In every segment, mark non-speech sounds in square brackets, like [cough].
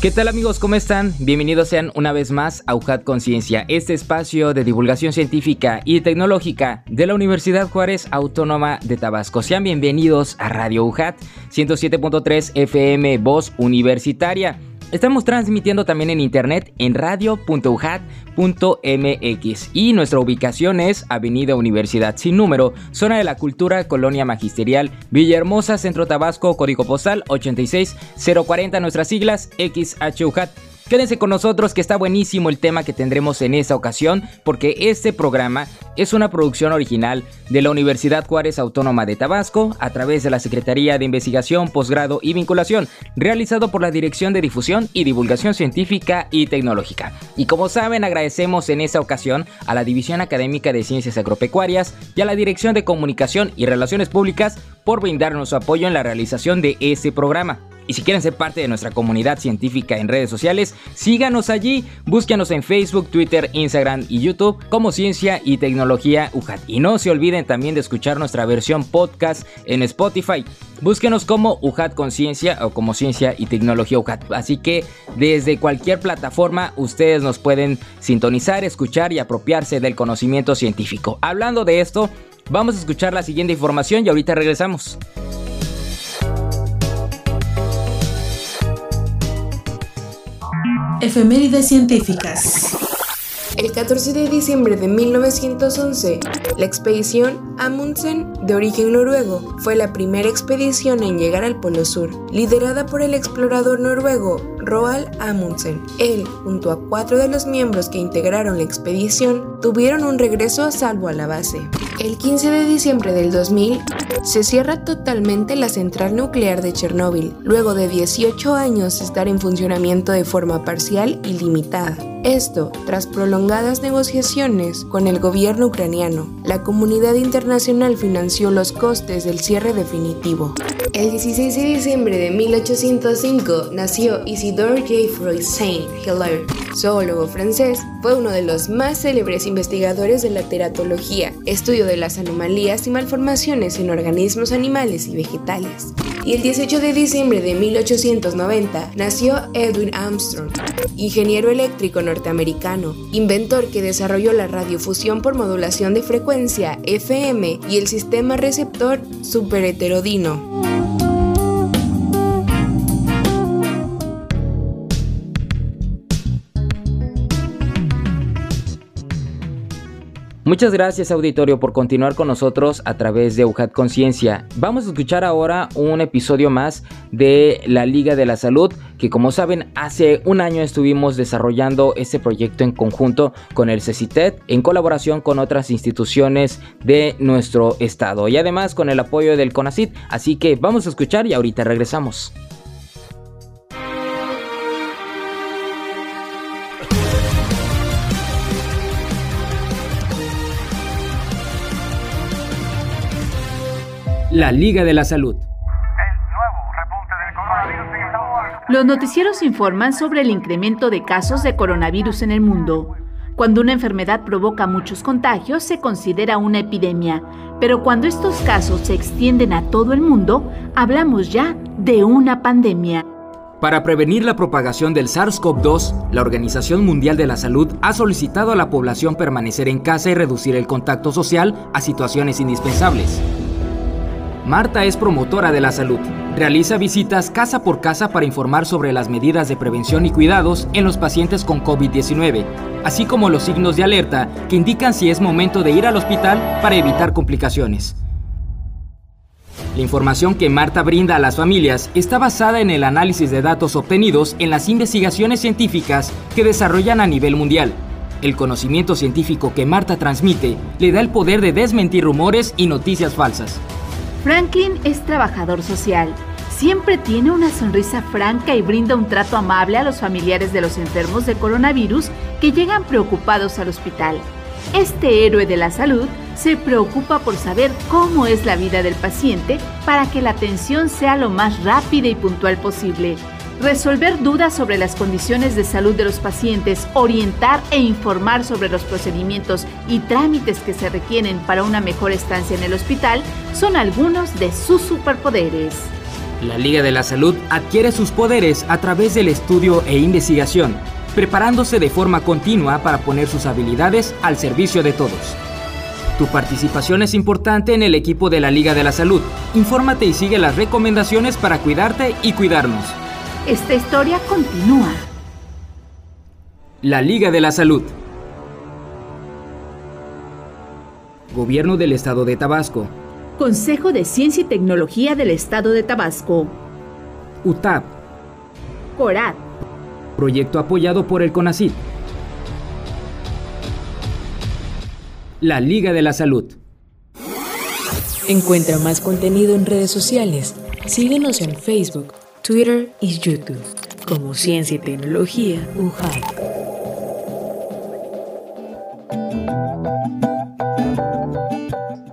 ¿Qué tal amigos? ¿Cómo están? Bienvenidos sean una vez más a UJAT Conciencia, este espacio de divulgación científica y tecnológica de la Universidad Juárez Autónoma de Tabasco. Sean bienvenidos a Radio UJAT 107.3 FM Voz Universitaria. Estamos transmitiendo también en internet en radio.ujat.mx y nuestra ubicación es Avenida Universidad sin número, zona de la cultura, Colonia Magisterial, Villahermosa, Centro Tabasco, código postal 86040, nuestras siglas XHUJAT. Quédense con nosotros que está buenísimo el tema que tendremos en esta ocasión porque este programa es una producción original de la Universidad Juárez Autónoma de Tabasco a través de la Secretaría de Investigación, Posgrado y Vinculación, realizado por la Dirección de Difusión y Divulgación Científica y Tecnológica. Y como saben, agradecemos en esta ocasión a la División Académica de Ciencias Agropecuarias y a la Dirección de Comunicación y Relaciones Públicas por brindarnos su apoyo en la realización de este programa. Y si quieren ser parte de nuestra comunidad científica en redes sociales, síganos allí, búsquenos en Facebook, Twitter, Instagram y YouTube como Ciencia y Tecnología UJAT. Y no se olviden también de escuchar nuestra versión podcast en Spotify. Búsquenos como UJAT Conciencia o como Ciencia y Tecnología UJAT. Así que desde cualquier plataforma ustedes nos pueden sintonizar, escuchar y apropiarse del conocimiento científico. Hablando de esto, vamos a escuchar la siguiente información y ahorita regresamos. Efemérides científicas. El 14 de diciembre de 1911, la expedición Amundsen, de origen noruego, fue la primera expedición en llegar al Polo Sur, liderada por el explorador noruego Roald Amundsen. Él, junto a cuatro de los miembros que integraron la expedición, tuvieron un regreso a salvo a la base. El 15 de diciembre del 2000, se cierra totalmente la central nuclear de Chernóbil, luego de 18 años estar en funcionamiento de forma parcial y limitada. Esto tras prolongadas negociaciones con el gobierno ucraniano. La comunidad internacional financió los costes del cierre definitivo. El 16 de diciembre de 1805 nació Isidore Geoffroy Saint-Hilaire, zoólogo francés. Fue uno de los más célebres investigadores de la teratología, estudio de las anomalías y malformaciones en organismos animales y vegetales. Y el 18 de diciembre de 1890 nació Edwin Armstrong, ingeniero eléctrico norteamericano, inventor que desarrolló la radiofusión por modulación de frecuencia FM y el sistema receptor superheterodino. Muchas gracias auditorio por continuar con nosotros a través de UJAT Conciencia. Vamos a escuchar ahora un episodio más de la Liga de la Salud, que como saben hace un año estuvimos desarrollando este proyecto en conjunto con el CECITED en colaboración con otras instituciones de nuestro estado y además con el apoyo del CONACIT. Así que vamos a escuchar y ahorita regresamos. La Liga de la Salud. Los noticieros informan sobre el incremento de casos de coronavirus en el mundo. Cuando una enfermedad provoca muchos contagios se considera una epidemia, pero cuando estos casos se extienden a todo el mundo, hablamos ya de una pandemia. Para prevenir la propagación del SARS-CoV-2, la Organización Mundial de la Salud ha solicitado a la población permanecer en casa y reducir el contacto social a situaciones indispensables. Marta es promotora de la salud. Realiza visitas casa por casa para informar sobre las medidas de prevención y cuidados en los pacientes con COVID-19, así como los signos de alerta que indican si es momento de ir al hospital para evitar complicaciones. La información que Marta brinda a las familias está basada en el análisis de datos obtenidos en las investigaciones científicas que desarrollan a nivel mundial. El conocimiento científico que Marta transmite le da el poder de desmentir rumores y noticias falsas. Franklin es trabajador social. Siempre tiene una sonrisa franca y brinda un trato amable a los familiares de los enfermos de coronavirus que llegan preocupados al hospital. Este héroe de la salud se preocupa por saber cómo es la vida del paciente para que la atención sea lo más rápida y puntual posible. Resolver dudas sobre las condiciones de salud de los pacientes, orientar e informar sobre los procedimientos y trámites que se requieren para una mejor estancia en el hospital son algunos de sus superpoderes. La Liga de la Salud adquiere sus poderes a través del estudio e investigación, preparándose de forma continua para poner sus habilidades al servicio de todos. Tu participación es importante en el equipo de la Liga de la Salud. Infórmate y sigue las recomendaciones para cuidarte y cuidarnos. Esta historia continúa. La Liga de la Salud. Gobierno del Estado de Tabasco. Consejo de Ciencia y Tecnología del Estado de Tabasco. UTAP. CORAT. Proyecto apoyado por el CONACYT. La Liga de la Salud. Encuentra más contenido en redes sociales. Síguenos en Facebook, Twitter y YouTube como Ciencia y Tecnología UJAT.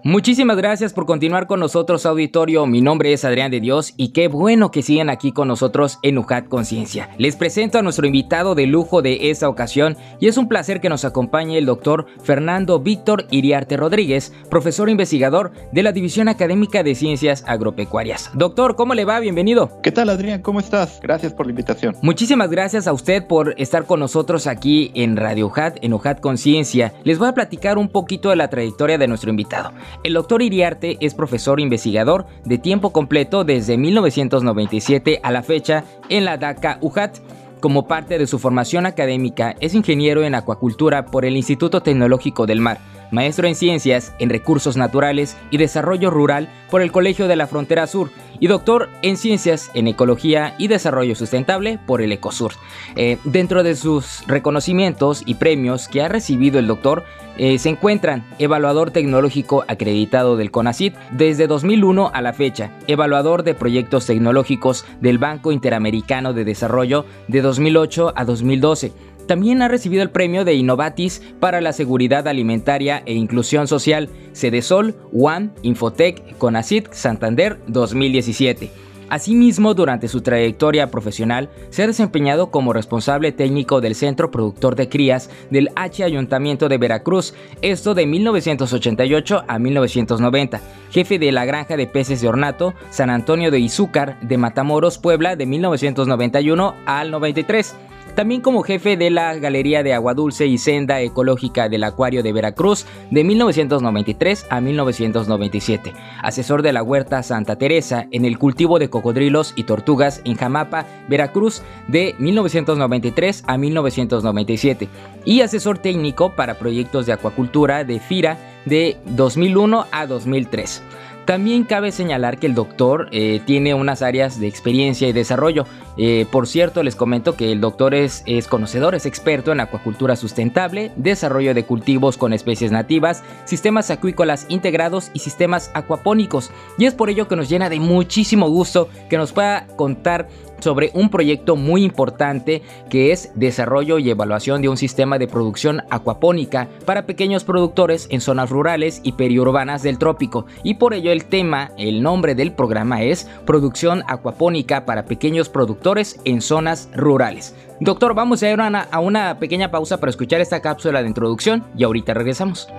Muchísimas gracias por continuar con nosotros, auditorio. Mi nombre es Adrián de Dios y qué bueno que sigan aquí con nosotros en UJAT Conciencia. Les presento a nuestro invitado de lujo de esta ocasión y es un placer que nos acompañe el doctor Fernando Víctor Iriarte Rodríguez, profesor investigador de la División Académica de Ciencias Agropecuarias. Doctor, ¿cómo le va? Bienvenido. ¿Qué tal, Adrián? ¿Cómo estás? Gracias por la invitación. Muchísimas gracias a usted por estar con nosotros aquí en Radio UJAT, en UJAT Conciencia. Les voy a platicar un poquito de la trayectoria de nuestro invitado. El doctor Iriarte es profesor investigador de tiempo completo desde 1997 a la fecha en la DACA UJAT. Como parte de su formación académica, es ingeniero en acuacultura por el Instituto Tecnológico del Mar maestro en Ciencias en Recursos Naturales y Desarrollo Rural por el Colegio de la Frontera Sur y doctor en Ciencias en Ecología y Desarrollo Sustentable por el Ecosur. Eh, dentro de sus reconocimientos y premios que ha recibido el doctor eh, se encuentran evaluador tecnológico acreditado del CONACIT desde 2001 a la fecha, evaluador de proyectos tecnológicos del Banco Interamericano de Desarrollo de 2008 a 2012 también ha recibido el premio de Innovatis para la seguridad alimentaria e inclusión social, Cedesol, One, Infotec, Conacit, Santander 2017. Asimismo, durante su trayectoria profesional, se ha desempeñado como responsable técnico del Centro Productor de Crías del H Ayuntamiento de Veracruz, esto de 1988 a 1990, jefe de la Granja de Peces de Ornato, San Antonio de Izúcar, de Matamoros, Puebla, de 1991 al 93 también como jefe de la Galería de Agua Dulce y Senda Ecológica del Acuario de Veracruz de 1993 a 1997, asesor de la Huerta Santa Teresa en el cultivo de cocodrilos y tortugas en Jamapa, Veracruz de 1993 a 1997 y asesor técnico para proyectos de acuacultura de FIRA de 2001 a 2003. También cabe señalar que el doctor eh, tiene unas áreas de experiencia y desarrollo. Eh, por cierto, les comento que el doctor es, es, conocedor, es experto en acuacultura sustentable, desarrollo de cultivos con especies nativas, sistemas acuícolas integrados y sistemas acuapónicos. Y es por ello que nos llena de muchísimo gusto que nos pueda contar sobre un proyecto muy importante que es desarrollo y evaluación de un sistema de producción acuapónica para pequeños productores en zonas rurales y periurbanas del trópico. Y por ello el tema, el nombre del programa es Producción Acuapónica para pequeños productores en zonas rurales. Doctor, vamos a ir a una pequeña pausa para escuchar esta cápsula de introducción y ahorita regresamos.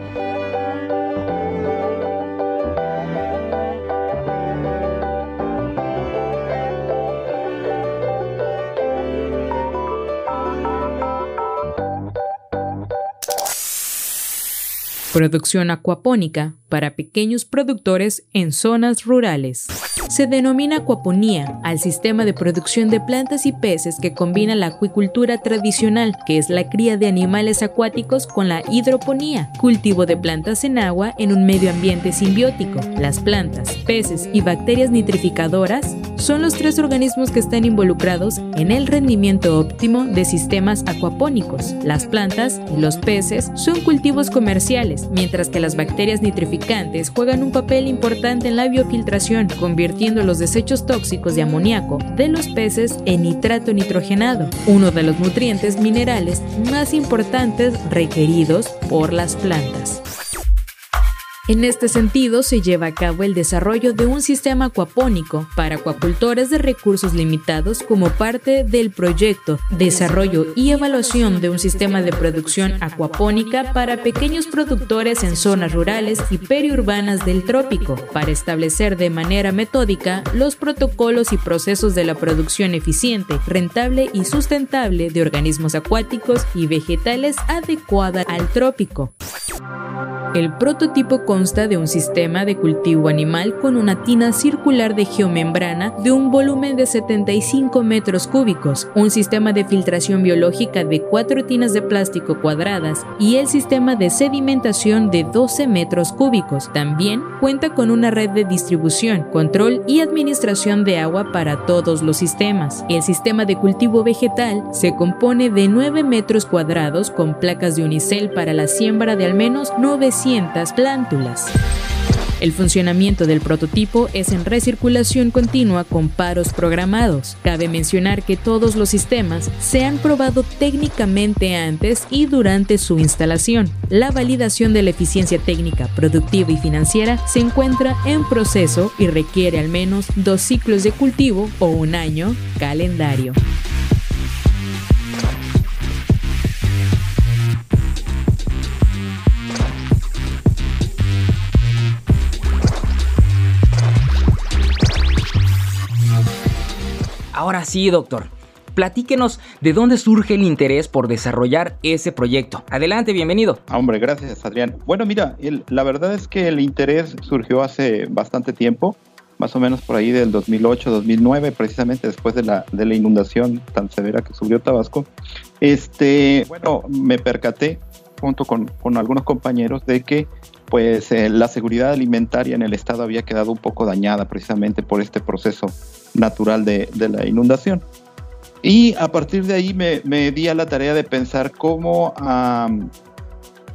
Producción acuapónica para pequeños productores en zonas rurales. Se denomina acuaponía al sistema de producción de plantas y peces que combina la acuicultura tradicional, que es la cría de animales acuáticos, con la hidroponía, cultivo de plantas en agua en un medio ambiente simbiótico. Las plantas, peces y bacterias nitrificadoras son los tres organismos que están involucrados en el rendimiento óptimo de sistemas acuapónicos. Las plantas y los peces son cultivos comerciales, mientras que las bacterias nitrificantes juegan un papel importante en la biofiltración, convirtiendo los desechos tóxicos de amoníaco de los peces en nitrato nitrogenado, uno de los nutrientes minerales más importantes requeridos por las plantas. En este sentido, se lleva a cabo el desarrollo de un sistema acuapónico para acuacultores de recursos limitados como parte del proyecto Desarrollo y Evaluación de un Sistema de Producción Acuapónica para pequeños productores en zonas rurales y periurbanas del trópico, para establecer de manera metódica los protocolos y procesos de la producción eficiente, rentable y sustentable de organismos acuáticos y vegetales adecuada al trópico. El prototipo consta de un sistema de cultivo animal con una tina circular de geomembrana de un volumen de 75 metros cúbicos, un sistema de filtración biológica de cuatro tinas de plástico cuadradas y el sistema de sedimentación de 12 metros cúbicos. También cuenta con una red de distribución, control y administración de agua para todos los sistemas. El sistema de cultivo vegetal se compone de 9 metros cuadrados con placas de unicel para la siembra de al menos 900 plántulas. El funcionamiento del prototipo es en recirculación continua con paros programados. Cabe mencionar que todos los sistemas se han probado técnicamente antes y durante su instalación. La validación de la eficiencia técnica, productiva y financiera se encuentra en proceso y requiere al menos dos ciclos de cultivo o un año calendario. Ahora sí, doctor. Platíquenos de dónde surge el interés por desarrollar ese proyecto. Adelante, bienvenido. Ah, hombre, gracias, Adrián. Bueno, mira, la verdad es que el interés surgió hace bastante tiempo, más o menos por ahí del 2008-2009, precisamente después de la, de la inundación tan severa que subió Tabasco. Este, bueno, me percaté junto con, con algunos compañeros de que pues eh, la seguridad alimentaria en el estado había quedado un poco dañada precisamente por este proceso natural de, la inundación. Y a partir de ahí me, di a la tarea de pensar cómo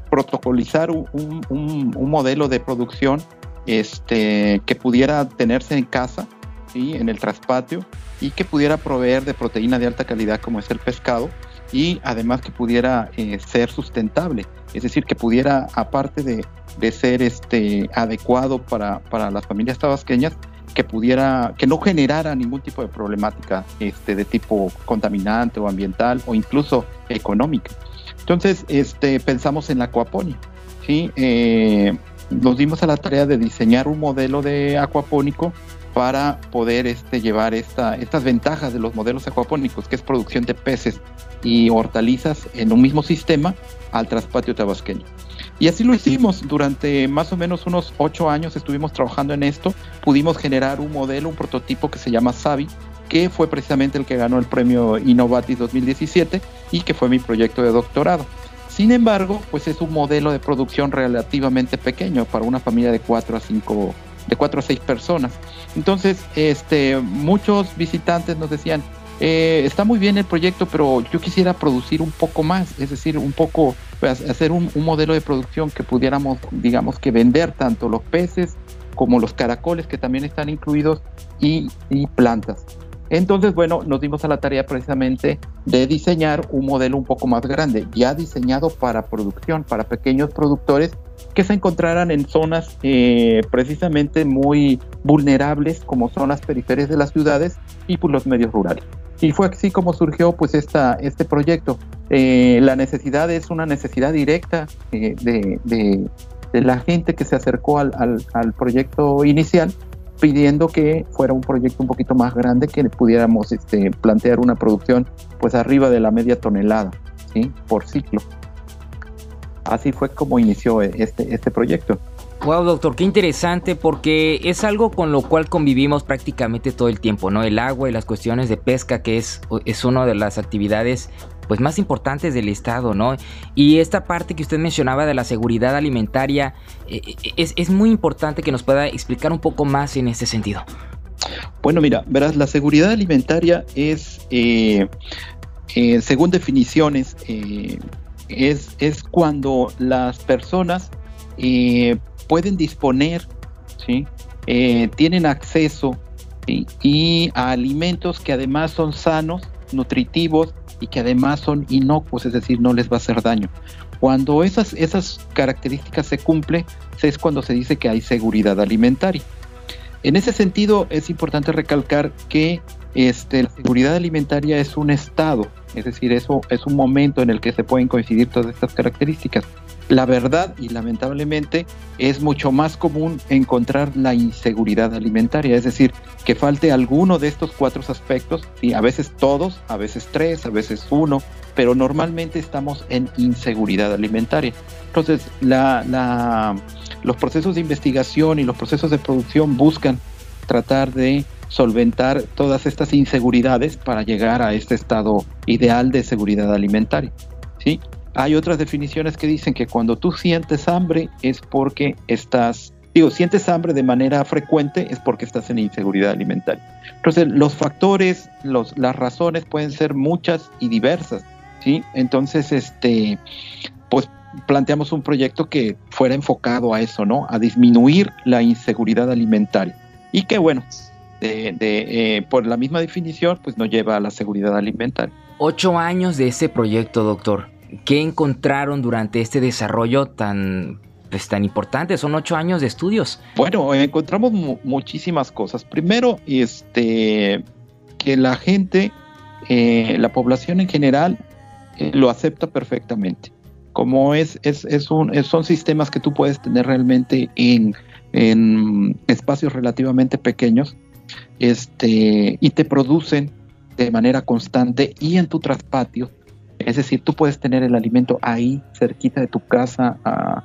protocolizar un, modelo de producción este, que pudiera tenerse en casa, ¿sí? en el traspatio, y que pudiera proveer de proteína de alta calidad como es el pescado, y además que pudiera eh, ser sustentable, es decir, que pudiera, aparte de, de ser este, adecuado para, para, las familias tabasqueñas, que pudiera, que no generara ningún tipo de problemática este, de tipo contaminante o ambiental o incluso económica. Entonces, este, pensamos en la acuaponia. ¿sí? Eh, nos dimos a la tarea de diseñar un modelo de acuapónico para poder este, llevar esta, estas ventajas de los modelos acuapónicos, que es producción de peces y hortalizas en un mismo sistema al traspatio tabasqueño. Y así lo hicimos. Durante más o menos unos ocho años estuvimos trabajando en esto. Pudimos generar un modelo, un prototipo que se llama Savi, que fue precisamente el que ganó el premio Innovatis 2017 y que fue mi proyecto de doctorado. Sin embargo, pues es un modelo de producción relativamente pequeño para una familia de cuatro a cinco, de cuatro a seis personas. Entonces, este, muchos visitantes nos decían, eh, está muy bien el proyecto, pero yo quisiera producir un poco más, es decir, un poco, pues, hacer un, modelo de producción que pudiéramos, digamos, que vender tanto los peces como los caracoles que también están incluidos y, y plantas. Entonces, bueno, nos dimos a la tarea precisamente de diseñar un modelo un poco más grande, ya diseñado para producción, para pequeños productores que se encontraran en zonas eh, precisamente muy vulnerables como son las periferias de las ciudades y pues, los medios rurales. Y fue así como surgió pues esta, este proyecto. Eh, la necesidad es una necesidad directa eh, de, de, la gente que se acercó al, al, proyecto inicial pidiendo que fuera un proyecto un poquito más grande que pudiéramos este, plantear una producción pues arriba de la media tonelada ¿sí? por ciclo. Así fue como inició este, este proyecto. Wow, doctor, qué interesante porque es algo con lo cual convivimos prácticamente todo el tiempo, ¿no? El agua y las cuestiones de pesca, que es, es una de las actividades pues más importantes del estado, ¿no? Y esta parte que usted mencionaba de la seguridad alimentaria eh, eh, es, es muy importante que nos pueda explicar un poco más en ese sentido. Bueno, mira, verás, la seguridad alimentaria es, eh, eh, según definiciones, eh, es, es, cuando las personas pueden disponer, ¿sí? tienen acceso y a alimentos que además son sanos, nutritivos y que además son inocuos, es decir, no les va a hacer daño. Cuando esas, esas características se cumplen, es cuando se dice que hay seguridad alimentaria. En ese sentido, es importante recalcar que este, la seguridad alimentaria es un estado, es decir, eso es un momento en el que se pueden coincidir todas estas características. La verdad, y lamentablemente, es mucho más común encontrar la inseguridad alimentaria, es decir, que falte alguno de estos cuatro aspectos, y a veces todos, a veces tres, a veces uno, pero normalmente estamos en inseguridad alimentaria. Entonces, los procesos de investigación y los procesos de producción buscan tratar de solventar todas estas inseguridades para llegar a este estado ideal de seguridad alimentaria. ¿sí? Hay otras definiciones que dicen que cuando tú sientes hambre es porque estás, digo, sientes hambre de manera frecuente es porque estás en inseguridad alimentaria. Entonces, los factores, los, las razones pueden ser muchas y diversas, ¿sí? Entonces, este, pues planteamos un proyecto que fuera enfocado a eso, ¿no? A disminuir la inseguridad alimentaria. Y que, bueno, de, eh, por la misma definición, pues nos lleva a la seguridad alimentaria. Ocho años de ese proyecto, doctor. ¿Qué encontraron durante este desarrollo tan, pues, tan importante? Son ocho años de estudios. Bueno, encontramos muchísimas cosas. Primero, este, que la gente, eh, la población en general, eh, lo acepta perfectamente. Como es, es, un, son sistemas que tú puedes tener realmente en, en espacios relativamente pequeños este, y te producen de manera constante y en tu traspatio es decir, tú puedes tener el alimento ahí, cerquita de tu casa, a,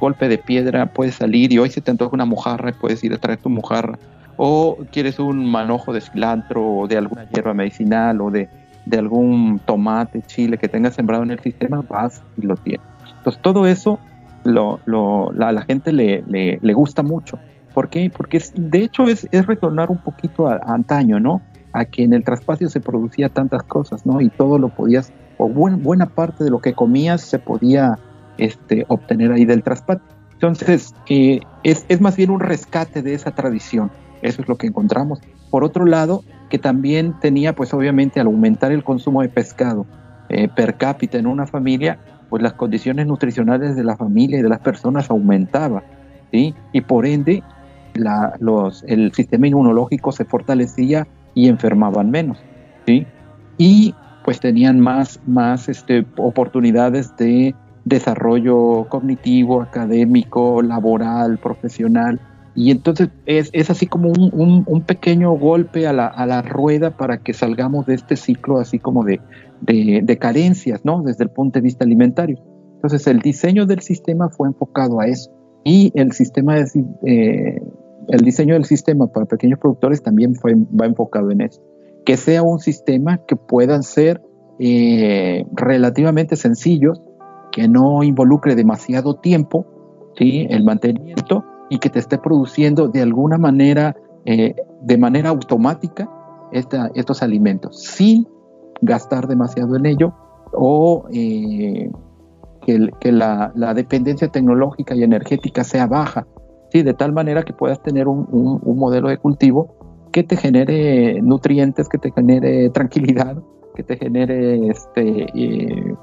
golpe de piedra, puedes salir y hoy se te antoja una mojarra puedes ir a traer tu mojarra. O quieres un manojo de cilantro o de alguna hierba medicinal o de, algún tomate, chile que tengas sembrado en el sistema, vas y lo tienes. Entonces todo eso lo, a la gente le, le, gusta mucho. ¿Por qué? Porque de hecho es, es retornar un poquito a, antaño, ¿no? A que en el traspacio se producía tantas cosas, ¿no? Y todo lo podías o buena parte de lo que comías se podía este, obtener ahí del traspatio. Entonces, eh, es, es, más bien un rescate de esa tradición. Eso es lo que encontramos. Por otro lado, que también tenía, pues obviamente, al aumentar el consumo de pescado eh, per cápita en una familia, pues las condiciones nutricionales de la familia y de las personas aumentaban, ¿sí? Y por ende, la, los, el sistema inmunológico se fortalecía y enfermaban menos, ¿sí? Y pues tenían más, más este, oportunidades de desarrollo cognitivo, académico, laboral, profesional. Y entonces es, es así como un, un, pequeño golpe a la, a la, rueda para que salgamos de este ciclo así como de, de, carencias, ¿no? Desde el punto de vista alimentario. Entonces el diseño del sistema fue enfocado a eso. Y el sistema de, eh, el diseño del sistema para pequeños productores también fue, va enfocado en eso que sea un sistema que puedan ser eh, relativamente sencillos, que no involucre demasiado tiempo, el mantenimiento y que te esté produciendo de alguna manera, eh, de manera automática, estos alimentos, sin gastar demasiado en ello o eh, que, la, dependencia tecnológica y energética sea baja, de tal manera que puedas tener un modelo de cultivo que te genere nutrientes, que te genere tranquilidad, que te genere este eh,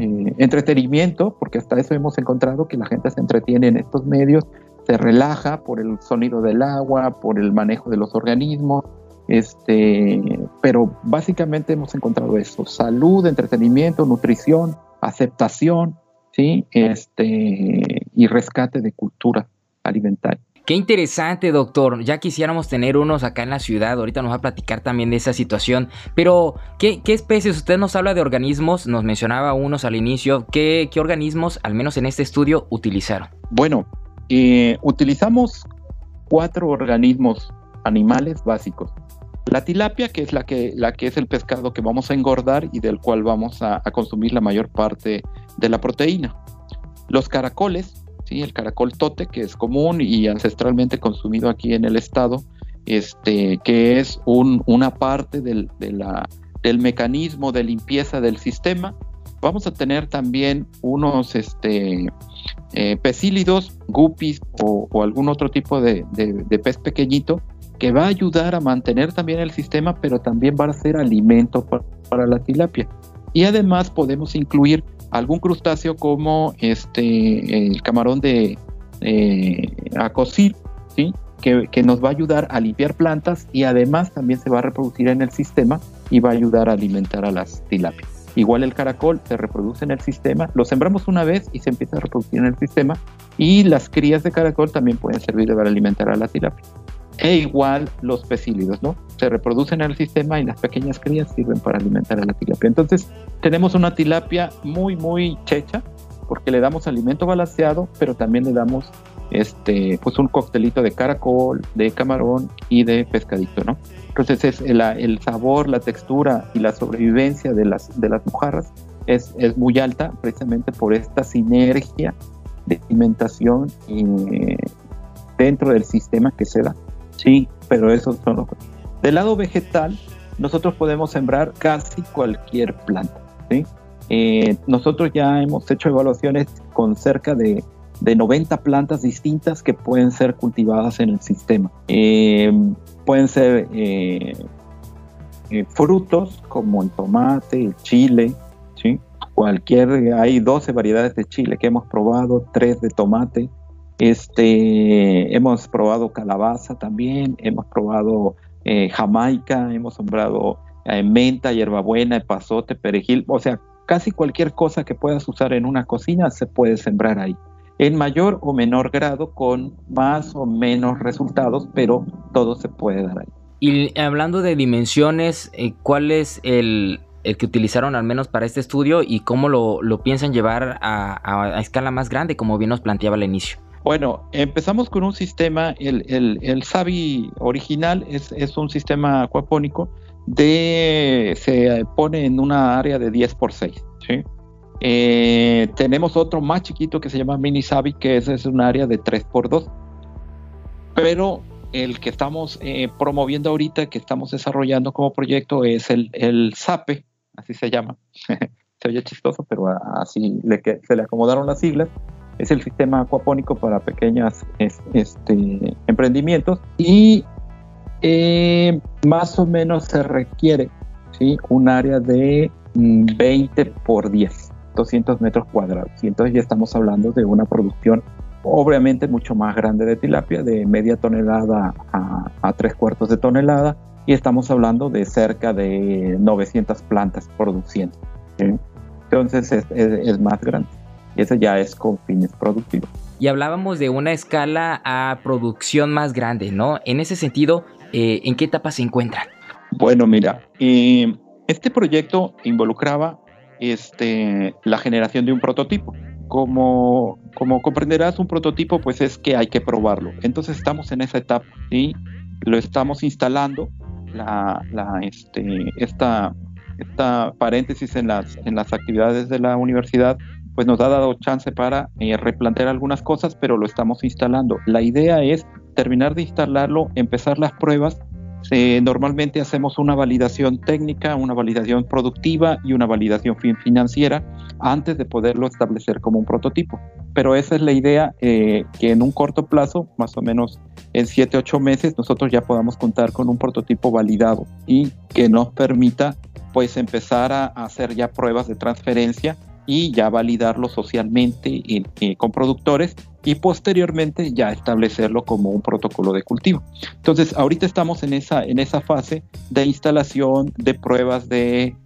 eh, entretenimiento, porque hasta eso hemos encontrado que la gente se entretiene en estos medios, se relaja por el sonido del agua, por el manejo de los organismos, este, pero básicamente hemos encontrado eso, salud, entretenimiento, nutrición, aceptación, ¿sí? este, y rescate de cultura alimentaria. Qué interesante, doctor. Ya quisiéramos tener unos acá en la ciudad. Ahorita nos va a platicar también de esa situación. Pero, ¿qué, especies? Usted nos habla de organismos, nos mencionaba unos al inicio. ¿Qué, organismos, al menos en este estudio, utilizaron? Bueno, eh, utilizamos cuatro organismos animales básicos. La tilapia, que es la que, la que es el pescado que vamos a engordar y del cual vamos a consumir la mayor parte de la proteína. Los caracoles, el caracol tote, que es común y ancestralmente consumido aquí en el estado, este, que es un, una parte del, de del mecanismo de limpieza del sistema. Vamos a tener también unos este, eh, guppies o, algún otro tipo de, pez pequeñito que va a ayudar a mantener también el sistema, pero también va a ser alimento para, la tilapia. Y además podemos incluir algún crustáceo como este el camarón de eh, acosir, ¿sí? Que, que, nos va a ayudar a limpiar plantas y además también se va a reproducir en el sistema y va a ayudar a alimentar a las tilapias. Igual el caracol se reproduce en el sistema, lo sembramos una vez y se empieza a reproducir en el sistema y las crías de caracol también pueden servir para alimentar a la tilapia. E igual los pecílidos, ¿no? Se reproducen en el sistema y las pequeñas crías sirven para alimentar a la tilapia. Entonces, tenemos una tilapia muy, muy checha porque le damos alimento balanceado, pero también le damos este, pues un coctelito de caracol, de camarón y de pescadito, ¿no? Entonces es el, sabor, la textura y la sobrevivencia de las, de las mojarras es, es muy alta precisamente por esta sinergia de alimentación y, dentro del sistema que se da. Sí, pero eso son los... Del lado vegetal, nosotros podemos sembrar casi cualquier planta, ¿sí? Eh, nosotros ya hemos hecho evaluaciones con cerca de de 90 plantas distintas que pueden ser cultivadas en el sistema. Eh, pueden ser eh, frutos como el tomate, el chile, ¿sí? cualquier, hay 12 variedades de chile que hemos probado, 3 de tomate, este, hemos probado calabaza también, hemos probado jamaica, hemos sembrado menta, hierbabuena, epazote, perejil, o sea, casi cualquier cosa que puedas usar en una cocina se puede sembrar ahí en mayor o menor grado con más o menos resultados, pero todo se puede dar ahí. Y hablando de dimensiones, eh, ¿cuál es el, que utilizaron al menos para este estudio y cómo lo, piensan llevar a, escala más grande, como bien nos planteaba al inicio? Bueno, empezamos con un sistema, el, el, SAVI original es, es, un sistema acuapónico se pone en una área de 10 por 6, ¿sí? Eh, tenemos otro más chiquito que se llama Mini Savi, que ese es un área de 3x2. Pero el que estamos eh, promoviendo ahorita, que estamos desarrollando como proyecto, es el, SAPE, así se llama. [laughs] se oye chistoso, pero así se le acomodaron las siglas. Es el sistema acuapónico para pequeños este, emprendimientos y eh, más o menos se requiere ¿sí? un área de 20 mm, por 10. 200 metros cuadrados. Y entonces ya estamos hablando de una producción obviamente mucho más grande de tilapia, de media tonelada a, tres cuartos de tonelada, y estamos hablando de cerca de 900 plantas produciendo. Entonces es, más grande. Eso ya es con fines productivos. Y hablábamos de una escala a producción más grande, ¿no? En ese sentido, eh, ¿en qué etapa se encuentra? Bueno, mira, eh, este proyecto involucraba este, la generación de un prototipo. Como, como comprenderás, un prototipo pues es que hay que probarlo. Entonces estamos en esa etapa y lo estamos instalando. La, la, este, esta, esta paréntesis en las, en las actividades de la universidad pues nos ha dado chance para eh, replantear algunas cosas, pero lo estamos instalando. La idea es terminar de instalarlo, empezar las pruebas normalmente hacemos una validación técnica, una validación productiva y una validación financiera antes de poderlo establecer como un prototipo. Pero esa es la idea, eh, que en un corto plazo, más o menos en 7, 8 meses, nosotros ya podamos contar con un prototipo validado y que nos permita pues empezar a hacer ya pruebas de transferencia y ya validarlo socialmente eh, con productores y posteriormente ya establecerlo como un protocolo de cultivo. Entonces, ahorita estamos en esa, en esa fase de instalación, de pruebas de,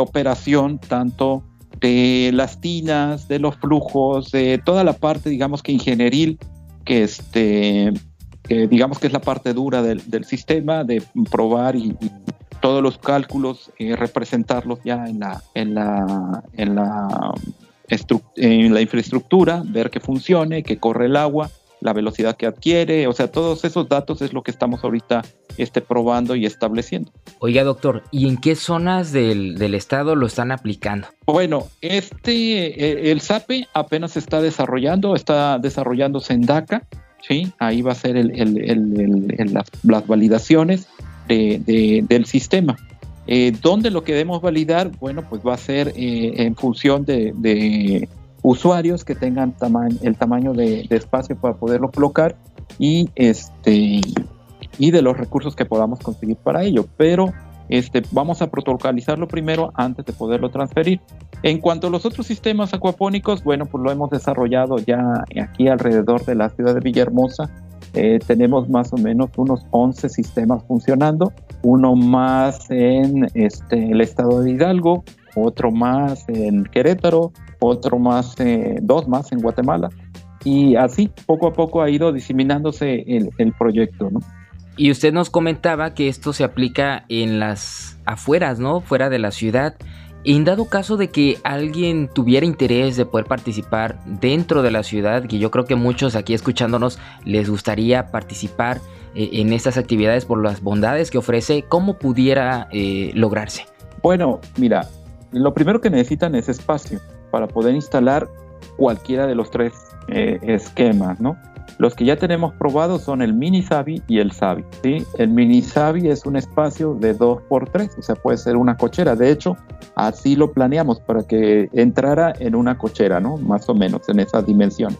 operación, tanto de las tinas, de los flujos, de toda la parte, digamos que ingenieril, que este, digamos que es la parte dura del, sistema, de probar y todos los cálculos, eh, representarlos ya en la, en la, en la, en la infraestructura, ver que funcione, que corre el agua, la velocidad que adquiere, o sea, todos esos datos es lo que estamos ahorita este, probando y estableciendo. Oiga, doctor, ¿y en qué zonas del, del estado lo están aplicando? Bueno, este, eh, el SAPE apenas está desarrollando, está desarrollándose en DACA, ¿sí? Ahí va a ser las, validaciones del sistema. Eh, ¿Dónde lo queremos validar? Bueno, pues va a ser eh, en función de, usuarios que tengan el tamaño de, espacio para poderlo colocar y, este, y de los recursos que podamos conseguir para ello. Pero este, vamos a protocolizarlo primero antes de poderlo transferir. En cuanto a los otros sistemas acuapónicos, bueno, pues lo hemos desarrollado ya aquí alrededor de la ciudad de Villahermosa. Eh, tenemos más o menos unos 11 sistemas funcionando, uno más en este, el estado de Hidalgo, otro más en Querétaro, otro más, eh, dos más en Guatemala. Y así, poco a poco ha ido diseminándose el, el proyecto, ¿no? Y usted nos comentaba que esto se aplica en las afueras, ¿no? Fuera de la ciudad. En dado caso de que alguien tuviera interés de poder participar dentro de la ciudad, que yo creo que muchos aquí escuchándonos les gustaría participar eh, en estas actividades por las bondades que ofrece, ¿cómo pudiera eh, lograrse? Bueno, mira, lo primero que necesitan es espacio para poder instalar cualquiera de los tres eh, esquemas, ¿no? Los que ya tenemos probados son el mini Savi y el Savi. ¿sí? El mini Savi es un espacio de 2x3, o sea, puede ser una cochera. De hecho, así lo planeamos para que entrara en una cochera, ¿no? Más o menos en esas dimensiones.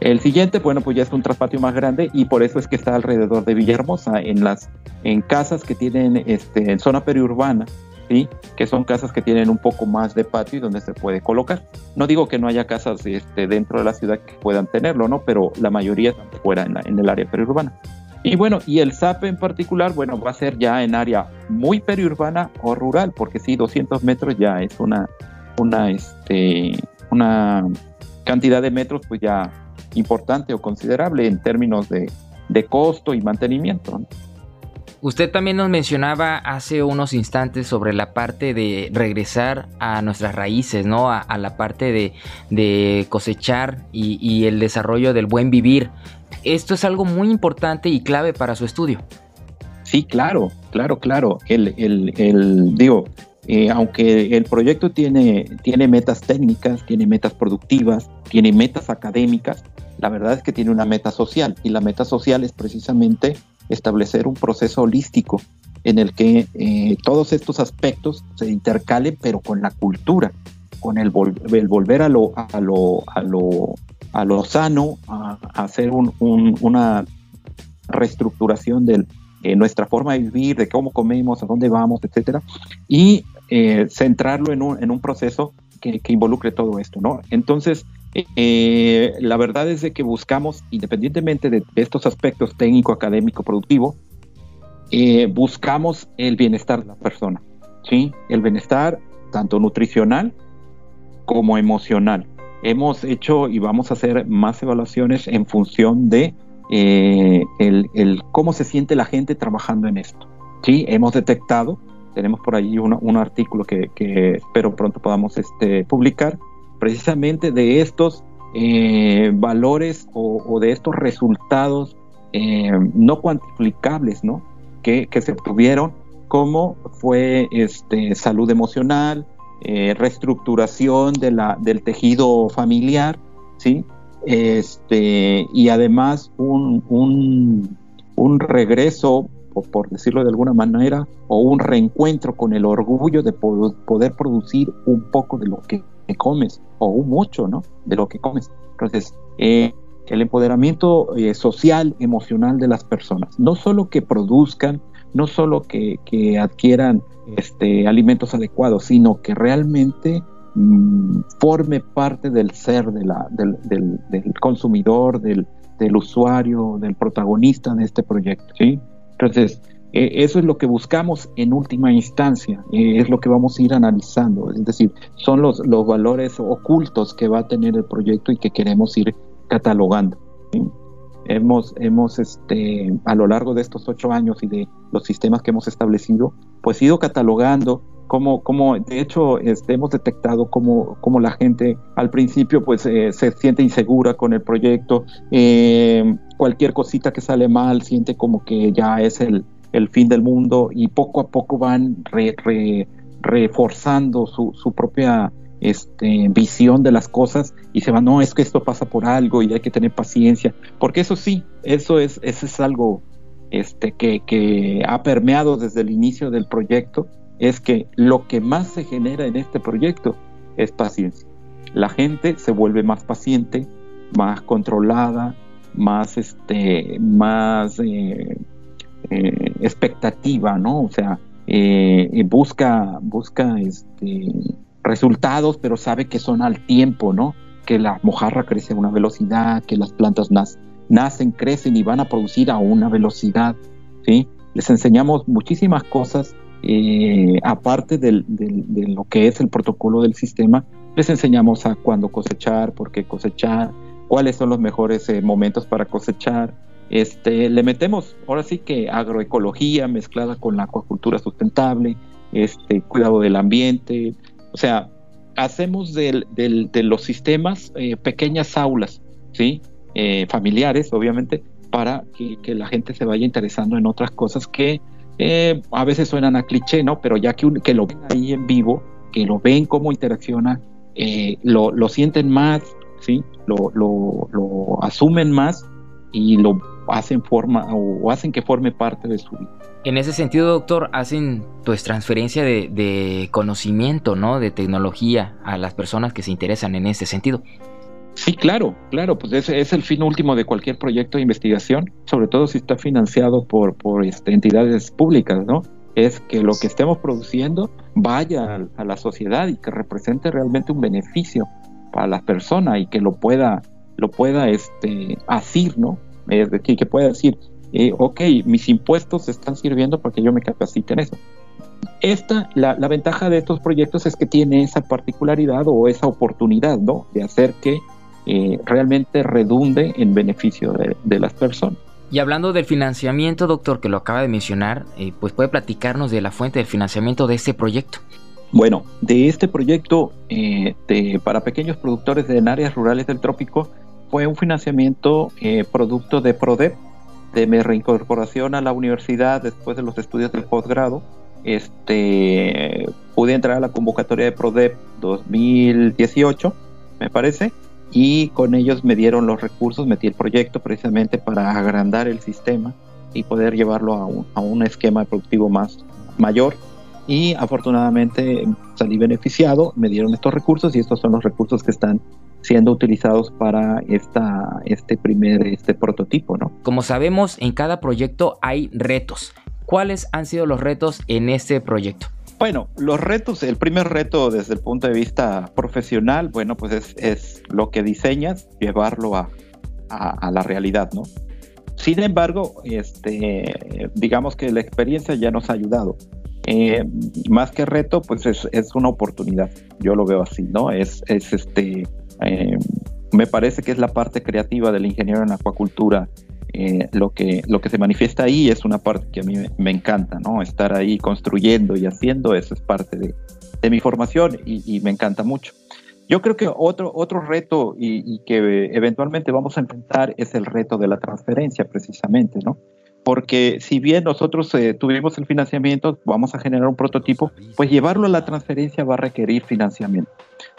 El siguiente, bueno, pues ya es un traspatio más grande y por eso es que está alrededor de Villahermosa, en las en casas que tienen este, en zona periurbana que son casas que tienen un poco más de patio y donde se puede colocar. No digo que no haya casas este, dentro de la ciudad que puedan tenerlo, ¿no? pero la mayoría están fuera en, el área periurbana. Y bueno, y el SAP en particular, bueno, va a ser ya en área muy periurbana o rural, porque sí, 200 metros ya es una, una, este, una cantidad de metros pues ya importante o considerable en términos de, de costo y mantenimiento. Usted también nos mencionaba hace unos instantes sobre la parte de regresar a nuestras raíces, ¿no? A, la parte de, cosechar y, el desarrollo del buen vivir. Esto es algo muy importante y clave para su estudio. Sí, claro, claro, claro. El, el, digo, eh, aunque el proyecto tiene, tiene metas técnicas, tiene metas productivas, tiene metas académicas, la verdad es que tiene una meta social y la meta social es precisamente establecer un proceso holístico en el que eh, todos estos aspectos se intercalen, pero con la cultura, con el, volver a lo, a lo, a lo, a lo sano, a, hacer una reestructuración de nuestra forma de vivir, de cómo comemos, a dónde vamos, etcétera, y eh, centrarlo en un, en un proceso que, involucre todo esto, ¿no? Entonces, eh, la verdad es de que buscamos, independientemente de, estos aspectos técnico, académico, productivo, eh, buscamos el bienestar de la persona, ¿sí? El bienestar tanto nutricional como emocional. Hemos hecho y vamos a hacer más evaluaciones en función de eh, el, cómo se siente la gente trabajando en esto. Sí, hemos detectado, tenemos por ahí un artículo que, que, espero pronto podamos este, publicar, precisamente de estos eh, valores o, de estos resultados eh, no cuantificables, ¿no? Que, se obtuvieron, como fue este, salud emocional, eh, reestructuración del tejido familiar, ¿sí? Este, y además un, un, regreso, por decirlo de alguna manera, o un reencuentro con el orgullo de poder producir un poco de lo que comes o mucho, ¿no? De lo que comes. Entonces, eh, el empoderamiento eh, social, emocional de las personas, no solo que produzcan, no solo que, adquieran este, alimentos adecuados, sino que realmente mm, forme parte del ser de la, del, del, consumidor, del, del, usuario, del protagonista de este proyecto. ¿sí? Entonces, eh, eso es lo que buscamos en última instancia, eh, es lo que vamos a ir analizando, es decir, son los, los valores ocultos que va a tener el proyecto y que queremos ir catalogando. Hemos, hemos este, a lo largo de estos ocho años y de los sistemas que hemos establecido, pues ido catalogando cómo, cómo de hecho, este, hemos detectado cómo, cómo, la gente al principio pues eh, se siente insegura con el proyecto, cualquier cosita que sale mal siente como que ya es el, el fin del mundo y poco a poco van reforzando su, propia este, visión de las cosas y se va, no, es que esto pasa por algo y hay que tener paciencia, porque eso sí, eso es, eso es algo este, que, que ha permeado desde el inicio del proyecto, es que lo que más se genera en este proyecto es paciencia. La gente se vuelve más paciente, más controlada, más, este, más eh, eh, expectativa, ¿no? O sea, eh, busca, busca este, resultados, pero sabe que son al tiempo, ¿no? Que la mojarra crece a una velocidad, que las plantas nacen, crecen y van a producir a una velocidad, ¿sí? Les enseñamos muchísimas cosas, eh, aparte de lo que es el protocolo del sistema, les enseñamos a cuándo cosechar, por qué cosechar, cuáles son los mejores eh, momentos para cosechar. Este, le metemos ahora sí que agroecología mezclada con la acuacultura sustentable, este, cuidado del ambiente, o sea, hacemos de los sistemas eh, pequeñas aulas, ¿sí? Eh, familiares, obviamente, para que, la gente se vaya interesando en otras cosas que eh, a veces suenan a cliché, ¿no? Pero ya que, que lo ven ahí en vivo, que lo ven cómo interacciona, lo, lo, sienten más, ¿sí? Lo, lo, lo asumen más y lo hacen forma o hacen que forme parte de su vida. En ese sentido, doctor, hacen pues transferencia de, conocimiento, ¿no? De tecnología a las personas que se interesan en ese sentido. Sí, claro, claro, pues ese es el fin último de cualquier proyecto de investigación, sobre todo si está financiado por, por este, entidades públicas, ¿no? Es que lo que estemos produciendo vaya a, la sociedad y que represente realmente un beneficio para la persona y que lo pueda, lo pueda este, asir, ¿no? Es decir, que pueda decir, eh, ok, mis impuestos están sirviendo para que yo me capacite en eso. Esta, la, ventaja de estos proyectos es que tiene esa particularidad o esa oportunidad, ¿no? De hacer que eh, realmente redunde en beneficio de, las personas. Y hablando del financiamiento, doctor, que lo acaba de mencionar, eh, pues puede platicarnos de la fuente del financiamiento de este proyecto. Bueno, de este proyecto de, para pequeños productores en áreas rurales del trópico fue un financiamiento producto de PRODEP, de mi reincorporación a la universidad después de los estudios del posgrado, este, pude entrar a la convocatoria de PRODEP 2018, me parece, y con ellos me dieron los recursos, metí el proyecto precisamente para agrandar el sistema y poder llevarlo a un, a un esquema productivo más mayor. Y afortunadamente salí beneficiado, me dieron estos recursos y estos son los recursos que están siendo utilizados para esta, este primer este prototipo. ¿no? Como sabemos, en cada proyecto hay retos. ¿Cuáles han sido los retos en este proyecto? Bueno, los retos, el primer reto desde el punto de vista profesional, bueno, pues es, es lo que diseñas, llevarlo a, a, la realidad, ¿no? Sin embargo, este, digamos que la experiencia ya nos ha ayudado. Eh, más que reto, pues es, es, una oportunidad. Yo lo veo así, ¿no? Es, es este, eh, me parece que es la parte creativa del ingeniero en acuacultura. Eh, lo, que, lo que se manifiesta ahí es una parte que a mí me, encanta, ¿no? Estar ahí construyendo y haciendo, eso es parte de, de mi formación y, me encanta mucho. Yo creo que otro, otro reto y, que eventualmente vamos a enfrentar es el reto de la transferencia, precisamente, ¿no? Porque si bien nosotros eh, tuvimos el financiamiento, vamos a generar un prototipo, pues llevarlo a la transferencia va a requerir financiamiento.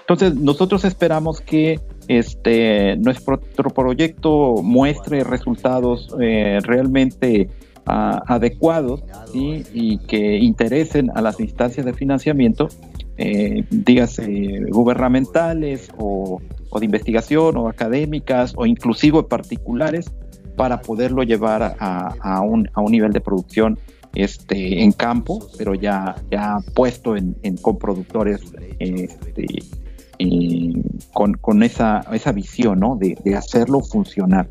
Entonces, nosotros esperamos que este, nuestro proyecto muestre resultados eh, realmente ah, adecuados y que interesen a las instancias de financiamiento, eh, dígase gubernamentales o, de investigación o académicas o inclusive particulares, para poderlo llevar a, un, nivel de producción este, en campo, pero ya, ya puesto en, en con productores este, con, esa, visión ¿no? de, hacerlo funcionar.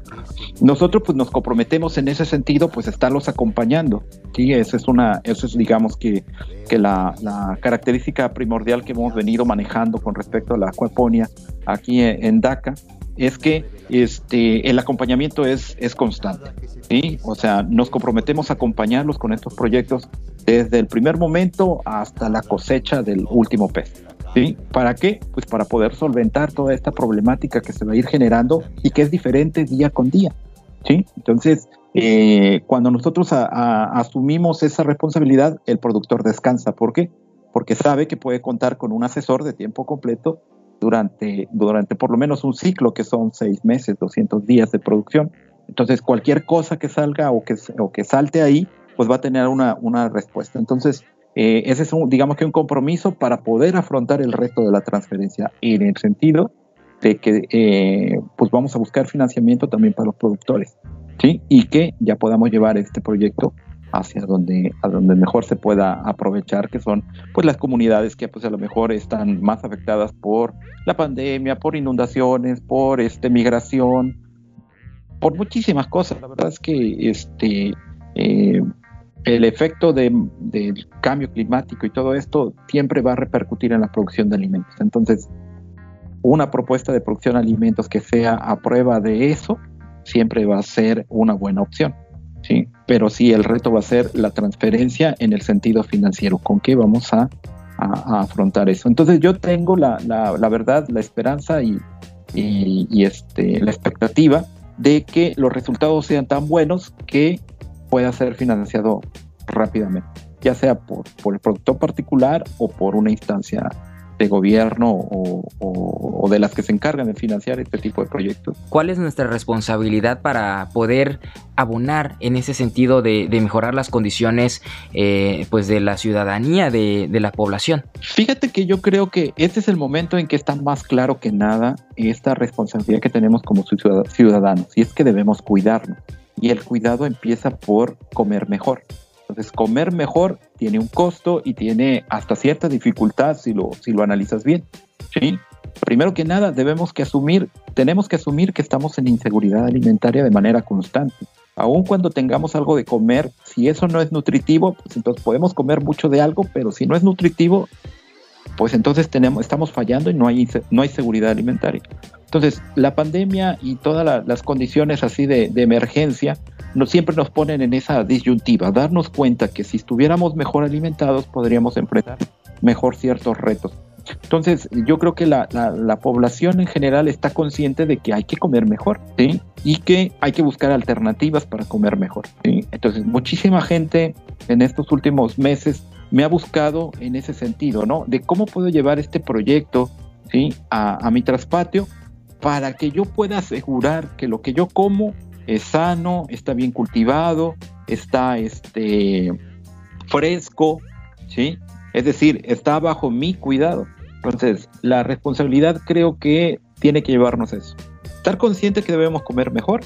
Nosotros pues nos comprometemos en ese sentido pues estarlos acompañando. ¿sí? Esa es una, eso es digamos que, la, característica primordial que hemos venido manejando con respecto a la acuaponia aquí en, DACA es que este, el acompañamiento es, es constante. ¿sí? O sea, nos comprometemos a acompañarlos con estos proyectos desde el primer momento hasta la cosecha del último pez. ¿Sí? ¿Para qué? Pues para poder solventar toda esta problemática que se va a ir generando y que es diferente día con día. ¿sí? Entonces, eh, cuando nosotros asumimos esa responsabilidad, el productor descansa. ¿Por qué? porque sabe que puede contar con un asesor de tiempo completo durante, durante por lo menos un ciclo que son seis meses, 200 días de producción. Entonces, cualquier cosa que salga o que, o que salte ahí, pues va a tener una, una respuesta. Entonces, eh, ese es, un, digamos que un compromiso para poder afrontar el resto de la transferencia en el sentido de que eh, pues vamos a buscar financiamiento también para los productores, ¿sí? Y que ya podamos llevar este proyecto hacia donde, a donde mejor se pueda aprovechar, que son pues las comunidades que pues a lo mejor están más afectadas por la pandemia, por inundaciones, por este migración, por muchísimas cosas. La verdad es que este eh, el efecto del cambio climático y todo esto siempre va a repercutir en la producción de alimentos. Entonces, una propuesta de producción de alimentos que sea a prueba de eso siempre va a ser una buena opción. ¿sí? Pero sí, el reto va a ser la transferencia en el sentido financiero. ¿Con qué vamos a, afrontar eso? Entonces, yo tengo la, verdad, la esperanza y, este, la expectativa de que los resultados sean tan buenos que pueda ser financiado rápidamente, ya sea por, el productor particular o por una instancia de gobierno o, de las que se encargan de financiar este tipo de proyectos. ¿Cuál es nuestra responsabilidad para poder abonar en ese sentido de, mejorar las condiciones eh, pues de la ciudadanía, de, de, la población? Fíjate que yo creo que este es el momento en que está más claro que nada esta responsabilidad que tenemos como ciudadanos y es que debemos cuidarnos y el cuidado empieza por comer mejor. Entonces, comer mejor tiene un costo y tiene hasta cierta dificultad si lo, si lo analizas bien. Primero que nada, debemos que asumir, tenemos que asumir que estamos en inseguridad alimentaria de manera constante. Aun cuando tengamos algo de comer, si eso no es nutritivo, pues entonces podemos comer mucho de algo, pero si no es nutritivo, pues entonces tenemos, estamos fallando y no hay, no hay seguridad alimentaria. Entonces, la pandemia y todas las condiciones así de, emergencia no siempre nos ponen en esa disyuntiva, darnos cuenta que si estuviéramos mejor alimentados podríamos enfrentar mejor ciertos retos. Entonces, yo creo que la, población en general está consciente de que hay que comer mejor, ¿sí? Y que hay que buscar alternativas para comer mejor, ¿sí? Entonces, muchísima gente en estos últimos meses me ha buscado en ese sentido, ¿no? De cómo puedo llevar este proyecto, ¿sí? A, a mi traspatio para que yo pueda asegurar que lo que yo como es sano, está bien cultivado, está este, fresco, ¿sí? Es decir, está bajo mi cuidado. Entonces, la responsabilidad creo que tiene que llevarnos eso. Estar consciente que debemos comer mejor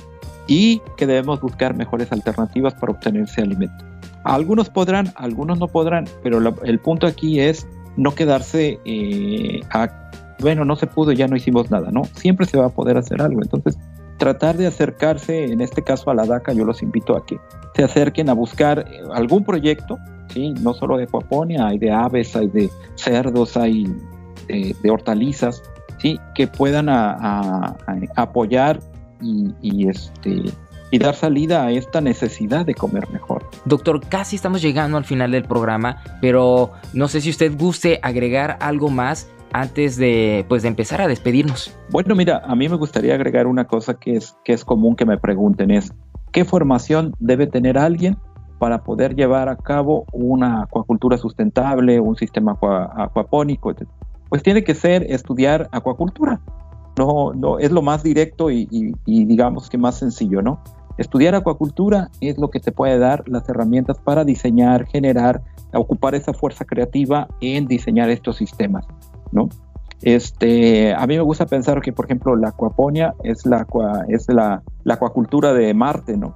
y que debemos buscar mejores alternativas para obtener ese alimento. Algunos podrán, algunos no podrán, pero el punto aquí es no quedarse eh, a bueno, no se pudo, ya no hicimos nada, ¿no? Siempre se va a poder hacer algo. Entonces, tratar de acercarse, en este caso a la DACA, yo los invito a que se acerquen a buscar eh, algún proyecto, ¿sí? No solo de Coaponia, hay de aves, hay de cerdos, hay de, hortalizas, ¿sí? Que puedan apoyar y, este y dar salida a esta necesidad de comer mejor. Doctor, casi estamos llegando al final del programa, pero no sé si usted guste agregar algo más antes de, pues, de empezar a despedirnos? Bueno, mira, a mí me gustaría agregar una cosa que es, que es común que me pregunten, es ¿qué formación debe tener alguien para poder llevar a cabo una acuacultura sustentable, un sistema acuapónico? Pues tiene que ser estudiar acuacultura. No, no, es lo más directo y, y digamos que más sencillo, ¿no? Estudiar acuacultura es lo que te puede dar las herramientas para diseñar, generar, ocupar esa fuerza creativa en diseñar estos sistemas. ¿No? Este, a mí me gusta pensar que, por ejemplo, la acuaponia es la, es la, la acuacultura de Marte, ¿no?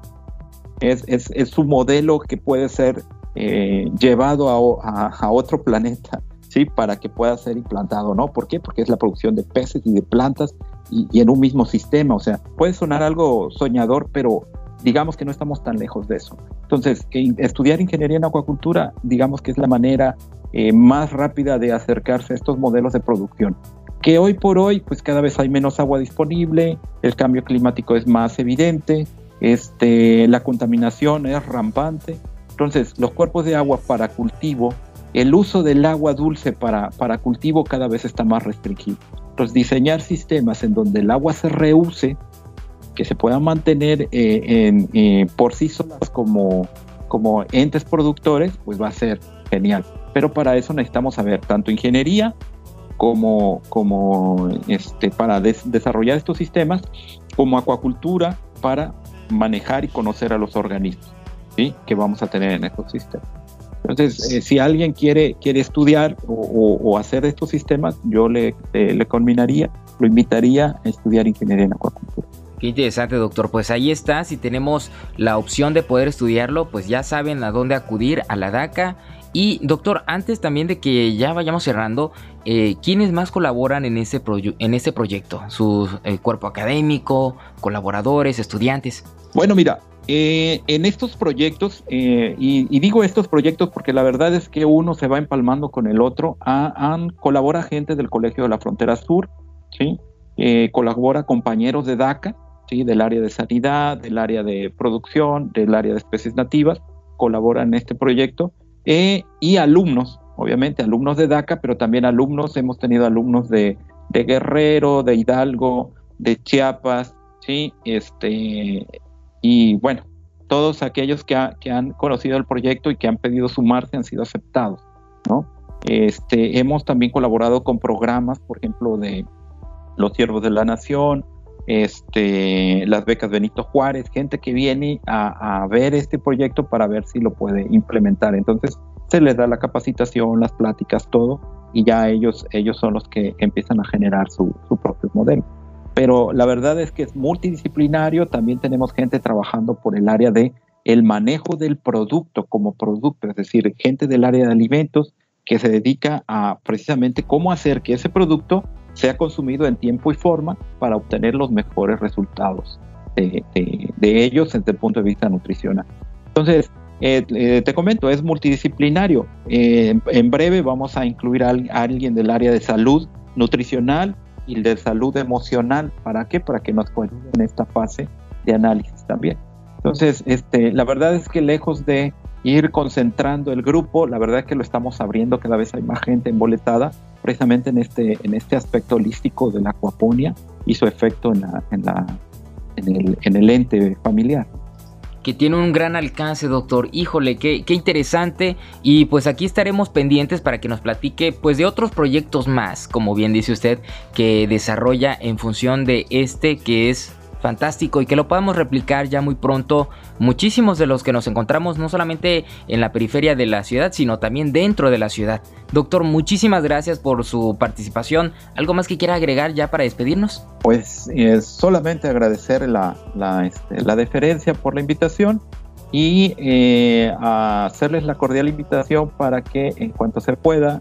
Es, es, es su modelo que puede ser eh, llevado a, a, otro [laughs] planeta, ¿sí? Para que pueda ser implantado, ¿no? ¿Por qué? Porque es la producción de peces y de plantas y, y en un mismo sistema. O sea, puede sonar algo soñador, pero digamos que no estamos tan lejos de eso. Entonces, estudiar ingeniería en acuacultura, digamos que es la manera eh, más rápida de acercarse a estos modelos de producción. Que hoy por hoy, pues cada vez hay menos agua disponible, el cambio climático es más evidente, este, la contaminación es rampante. Entonces, los cuerpos de agua para cultivo, el uso del agua dulce para, para cultivo cada vez está más restringido. Entonces, diseñar sistemas en donde el agua se reuse, que se puedan mantener eh, en, eh, por sí solas como, como entes productores, pues va a ser genial. pero para eso necesitamos saber tanto ingeniería como, como este, para desarrollar estos sistemas, como acuacultura para manejar y conocer a los organismos que vamos a tener en estos sistemas. Entonces, eh, si alguien quiere, quiere estudiar o, hacer estos sistemas, yo le, le combinaría, lo invitaría a estudiar ingeniería en acuacultura. Qué interesante, doctor. Pues ahí está. Si tenemos la opción de poder estudiarlo, pues ya saben a dónde acudir a la DACA. Y doctor, antes también de que ya vayamos cerrando, eh, ¿quiénes más colaboran en este, en este proyecto? ¿Su eh, cuerpo académico, colaboradores, estudiantes? Bueno, mira, eh, en estos proyectos, y, digo estos proyectos porque la verdad es que uno se va empalmando con el otro, han, colabora gente del Colegio de la Frontera Sur, ¿sí? colabora compañeros de DACA, del área de sanidad, del área de producción, del área de especies nativas, colaboran en este proyecto, eh, y alumnos, obviamente alumnos de DACA, pero también alumnos, hemos tenido alumnos de, Guerrero, de Hidalgo, de Chiapas, ¿sí? Este, y bueno, todos aquellos que, han conocido el proyecto y que han pedido sumarse han sido aceptados, ¿no? Este, hemos también colaborado con programas, por ejemplo, de Los Siervos de la Nación, este, las becas Benito Juárez, gente que viene a, ver este proyecto para ver si lo puede implementar. Entonces se les da la capacitación, las pláticas, todo, y ya ellos, ellos son los que empiezan a generar su, propio modelo. Pero la verdad es que es multidisciplinario, también tenemos gente trabajando por el área de el manejo del producto como producto, es decir, gente del área de alimentos que se dedica a precisamente cómo hacer que ese producto sea consumido en tiempo y forma para obtener los mejores resultados de, ellos desde el punto de vista nutricional. Entonces, eh, eh, te comento, es multidisciplinario. Eh, en breve vamos a incluir a, alguien del área de salud nutricional y de salud emocional. ¿Para qué? Para que nos ayude en esta fase de análisis también. Entonces, este, la verdad es que lejos de ir concentrando el grupo, la verdad que lo estamos abriendo, cada vez hay más gente emboletada, precisamente en este, en este aspecto holístico de la acuaponia y su efecto en, la, en, la, en, el, en el ente familiar que tiene un gran alcance, doctor. Híjole, qué, qué, interesante. Y pues aquí estaremos pendientes para que nos platique pues de otros proyectos más, como bien dice usted, que desarrolla en función de este que es fantástico y que lo podamos replicar ya muy pronto muchísimos de los que nos encontramos no solamente en la periferia de la ciudad, sino también dentro de la ciudad. Doctor, muchísimas gracias por su participación. ¿Algo más que quiera agregar ya para despedirnos? Pues eh, solamente agradecer la, la, este, la deferencia por la invitación y eh, hacerles la cordial invitación para que en cuanto se pueda,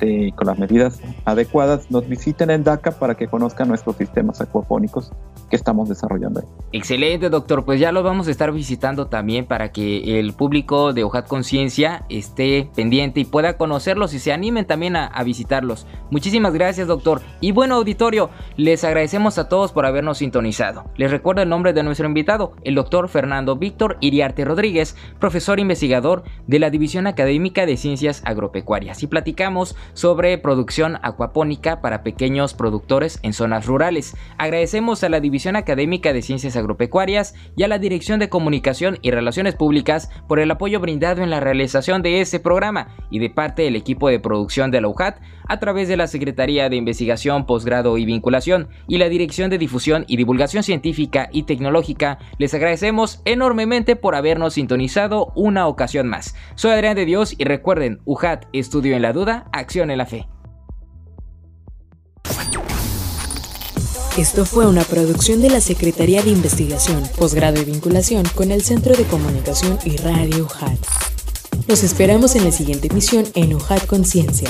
este, con las medidas adecuadas, nos visiten en DACA para que conozcan nuestros sistemas acuapónicos que estamos desarrollando ahí. Excelente, doctor. Pues ya los vamos a estar visitando también para que el público de Ojat Conciencia esté pendiente y pueda conocerlos y se animen también a, visitarlos. Muchísimas gracias, doctor. Y bueno, auditorio, les agradecemos a todos por habernos sintonizado. Les recuerdo el nombre de nuestro invitado, el doctor Fernando Víctor Iriarte Rodríguez, profesor investigador de la División Académica de Ciencias Agropecuarias, y platicamos sobre producción acuapónica para pequeños productores en zonas rurales. Agradecemos a la División Académica de Ciencias Agropecuarias y a la Dirección de Comunicación y Relaciones Públicas por el apoyo brindado en la realización de este programa y de parte del equipo de producción de la UJAT a través de la Secretaría de Investigación, Posgrado y Vinculación y la Dirección de Difusión y Divulgación Científica y Tecnológica. Les agradecemos enormemente por habernos sintonizado una ocasión más. Soy Adrián de Dios y recuerden, UJAT, estudio en la duda, acción en la fe. Esto fue una producción de la Secretaría de Investigación, Posgrado y Vinculación con el Centro de Comunicación y Radio UJAT. Los esperamos en la siguiente emisión en UJAT Conciencia.